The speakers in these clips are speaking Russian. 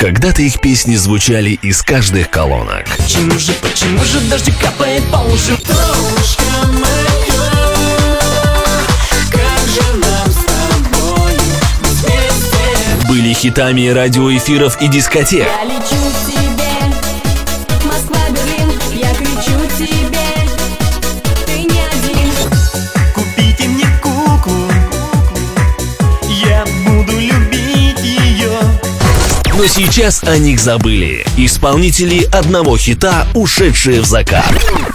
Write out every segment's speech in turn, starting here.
Когда-то их песни звучали из каждых колонок. Почему же, почему же дождь капает по ушам? Были хитами радиоэфиров и дискотек. Сейчас о них забыли. Исполнители одного хита, ушедшие в закат.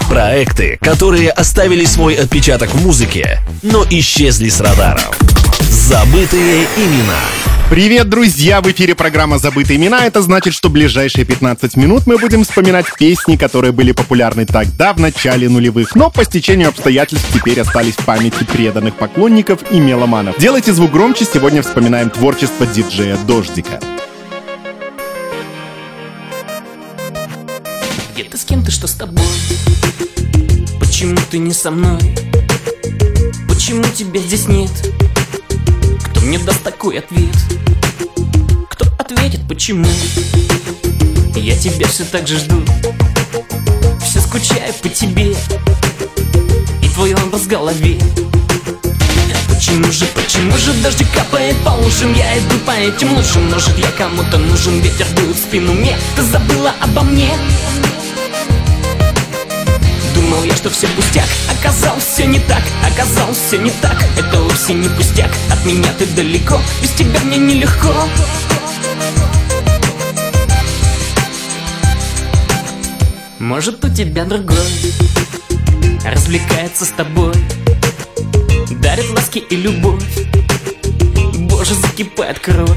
Проекты, которые оставили свой отпечаток в музыке, но исчезли с радаров. Забытые имена. Привет, друзья! В эфире программа «Забытые имена». Это значит, что ближайшие 15 минут мы будем вспоминать песни, которые были популярны тогда, в начале нулевых, но по стечению обстоятельств теперь остались в памяти преданных поклонников и меломанов. Делайте звук громче, сегодня вспоминаем творчество диджея Дождика. Где ты с кем ты, что с тобой? Почему ты не со мной? Почему тебя здесь нет? Кто мне даст такой ответ? Кто ответит почему? Я тебя все так же жду Все скучаю по тебе И твой образ в голове Почему же, почему же дождь капает по ушам Я иду по этим лучшим Может я кому-то нужен Ветер дует в спину мне Ты забыла обо мне Думал я, что все пустяк. Оказалось все не так Оказалось все не так. Это вовсе не пустяк От меня ты далеко. Без тебя мне нелегко. Может у тебя другой Развлекается с тобой Дарит ласки и любовь Боже, закипает кровь.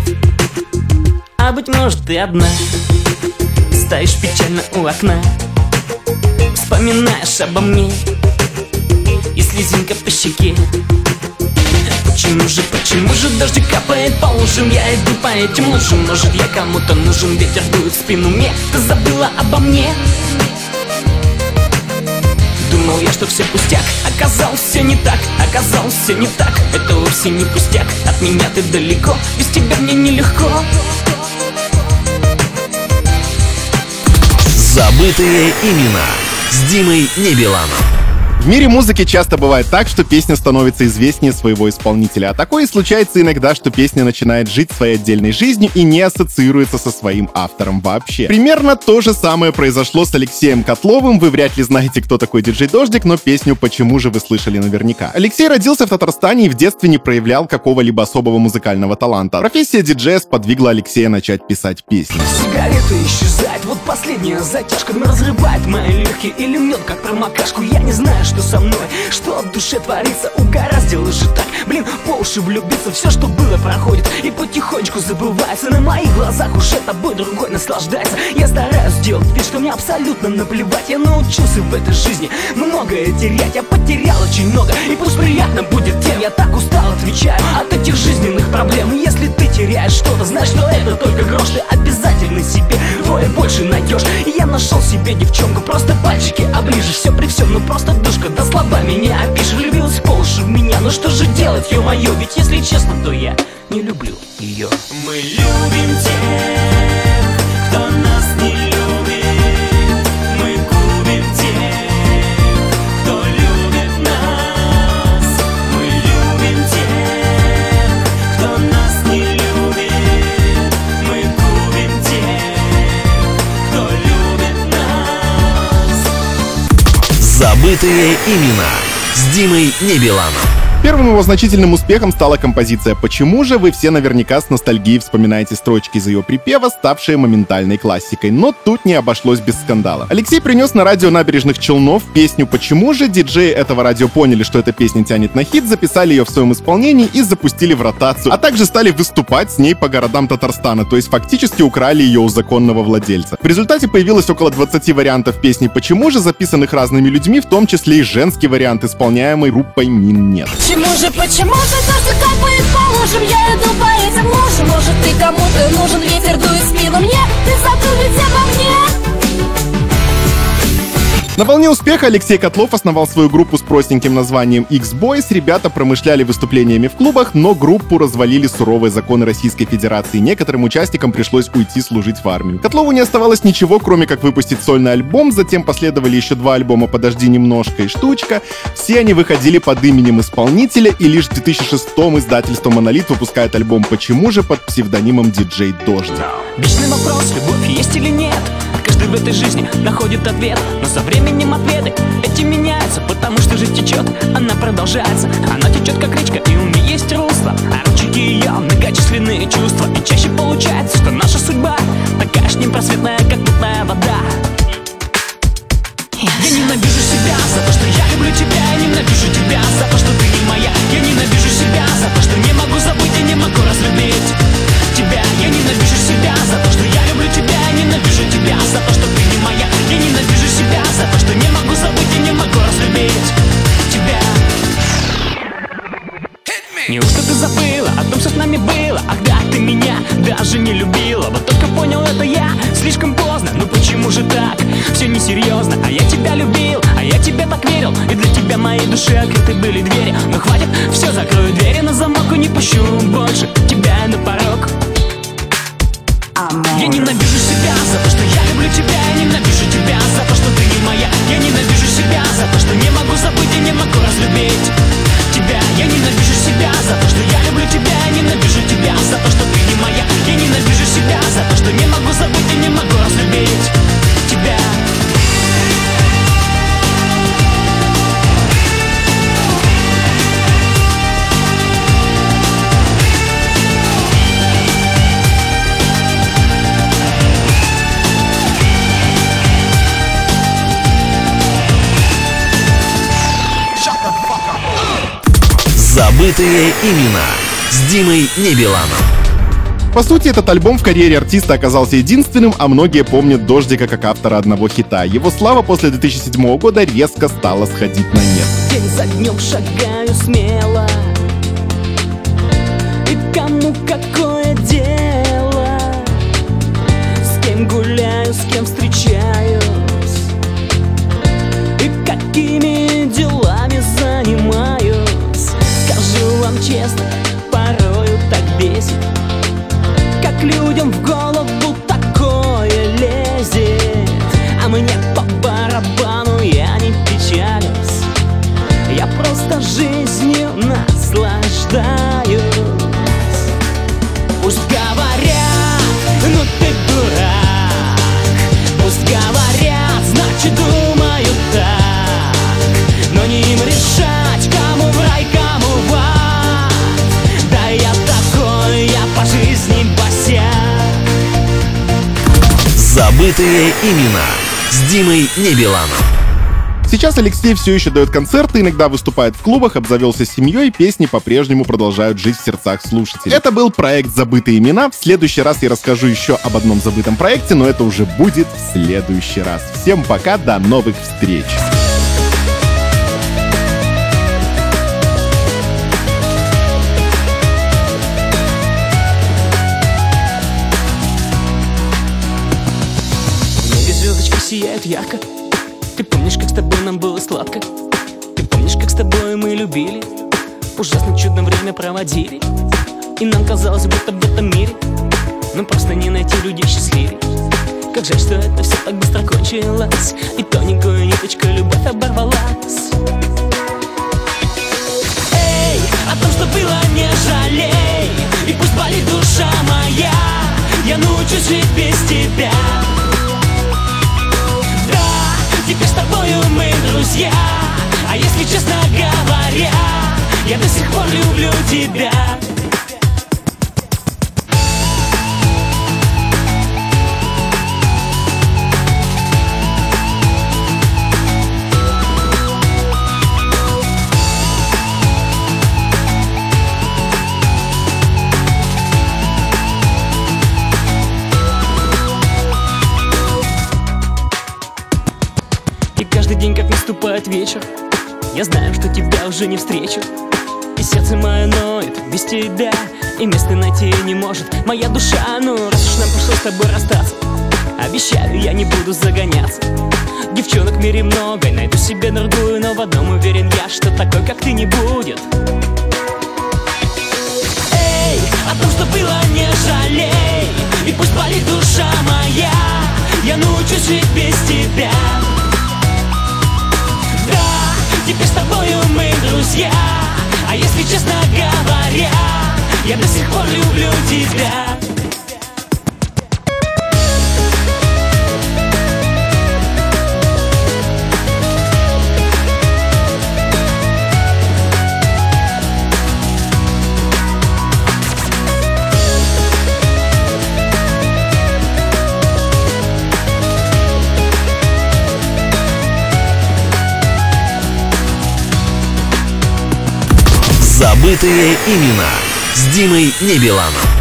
А быть может ты одна Стоишь печально у окна Вспоминаешь обо мне. И слезинка по щеке. Почему же, почему же дождь капает по ушам Я иду по этим лужам. Может я кому-то нужен? Ветер дует в спину мне. Ты забыла обо мне. Думал я, что все пустяк. Оказалось все не так Оказалось все не так. Это вовсе не пустяк. От меня ты далеко. Без тебя мне нелегко. Забытые имена. С Димой Небеланом. В мире музыки часто бывает так, что песня становится известнее своего исполнителя. А такое и случается иногда, что песня начинает жить своей отдельной жизнью и не ассоциируется со своим автором вообще. Примерно то же самое произошло с Алексеем Котловым. Вы вряд ли знаете, кто такой диджей Дождик, но песню «Почему же» вы слышали наверняка. Алексей родился в Татарстане и в детстве не проявлял какого-либо особого музыкального таланта. Профессия диджея сподвигла Алексея начать писать песни. Сигарета исчезает, вот последняя затяжка разрывает мои легкие или мед, как промокашку Я не знаю, что со мной, что в душе творится Угораздило же так, блин, по уши влюбиться Все, что было, проходит. И потихонечку забывается На моих глазах уже тобой другой наслаждается. Я стараюсь сделать вид, что мне абсолютно наплевать. Я научился в этой жизни многое терять Я потерял очень много, и пусть приятно будет тем Я так устал, отвечаю, от этих жизненных проблем. Если ты теряешь что-то, знай, что это только грош Ты обязательно себе двое больше найдешь. Я нашел себе девчонку, просто пальчики оближешь. Все при всем, ну просто душка, да словами не опишешь. Влюбилась по уши в меня, ну что же делать, ё-моё? Ведь если честно, то я не люблю ее Мы любим тех, кто нас Забытые имена. С Димой Небеланом. Первым его значительным успехом стала композиция «Почему же?» Вы все наверняка с ностальгией вспоминаете строчки из ее припева, ставшие моментальной классикой. Но тут не обошлось без скандала. Алексей принес на радио набережных Челнов песню «Почему же?» Диджеи этого радио поняли, что эта песня тянет на хит, записали ее в своем исполнении и запустили в ротацию, а также стали выступать с ней по городам Татарстана, то есть фактически украли ее у законного владельца. В результате появилось около 20 вариантов песни «Почему же?», записанных разными людьми, в том числе и женский вариант, исполняемый группой Мин Нет. Почему же, почему же дождь капает по лужам Я иду по этим лужам. Может ты кому-то нужен? Ветер дует спину мне На волне успеха Алексей Котлов основал свою группу с простеньким названием X-Boys. Ребята промышляли выступлениями в клубах, но группу развалили суровые законы Российской Федерации. Некоторым участникам пришлось уйти служить в армию. Котлову не оставалось ничего, кроме как выпустить сольный альбом, затем последовали еще два альбома «Подожди немножко» и «Штучка». Все они выходили под именем исполнителя, и лишь в 2006 издательство «Монолит» выпускает альбом «Почему же» под псевдонимом диджей Дождь. Вечный вопрос, любовь есть или нет в этой жизни находит ответ. Но со временем ответы эти меняются Потому что жизнь течет, она продолжается. Она течет как речка и у несерьезно. А я тебя любил, а я тебе так верил И для тебя моей души открыты были двери Забытые имена с Димой Небеланом. По сути, этот альбом в карьере артиста оказался единственным, а многие помнят Дождика как автора одного хита. Его слава после 2007 года резко стала сходить на нет. День за днем шагаю смело И кому какое дело С кем гуляю, с кем встречаюсь И какими Забытые имена с Димой Небеланом. Сейчас Алексей все еще дает концерты, иногда выступает в клубах, обзавелся семьей, песни по-прежнему продолжают жить в сердцах слушателей. Это был проект «Забытые имена». В следующий раз я расскажу еще об одном забытом проекте, но это уже будет в следующий раз. Всем пока, до новых встреч! Сияют ярко. Ты помнишь, как с тобой нам было сладко? Ты помнишь, как с тобой мы любили? Ужасно чудно время проводили. И нам казалось, будто в этом мире Нам просто не найти людей счастливее. Как жаль, что это все так быстро кончилось И тоненькую ниточкой любовь оборвалась. Эй, о том, что было, не жалей И пусть болит душа моя Я научусь жить без тебя друзья. А если честно говоря Я до сих пор люблю тебя вечер. Я знаю, что тебя уже не встречу. И сердце мое ноет без тебя И места найти не может. Моя душа, ну раз уж нам пришлось с тобой расстаться Обещаю, я не буду загоняться. Девчонок в мире много, найду себе другую Но в одном уверен я, что такой, как ты, не будет. Эй, о том, что было, не жалей И пусть болит душа моя Я научусь жить без тебя Теперь с тобою мы друзья. А если честно говоря Я до сих пор люблю тебя Забытые имена с Димой Небеланом.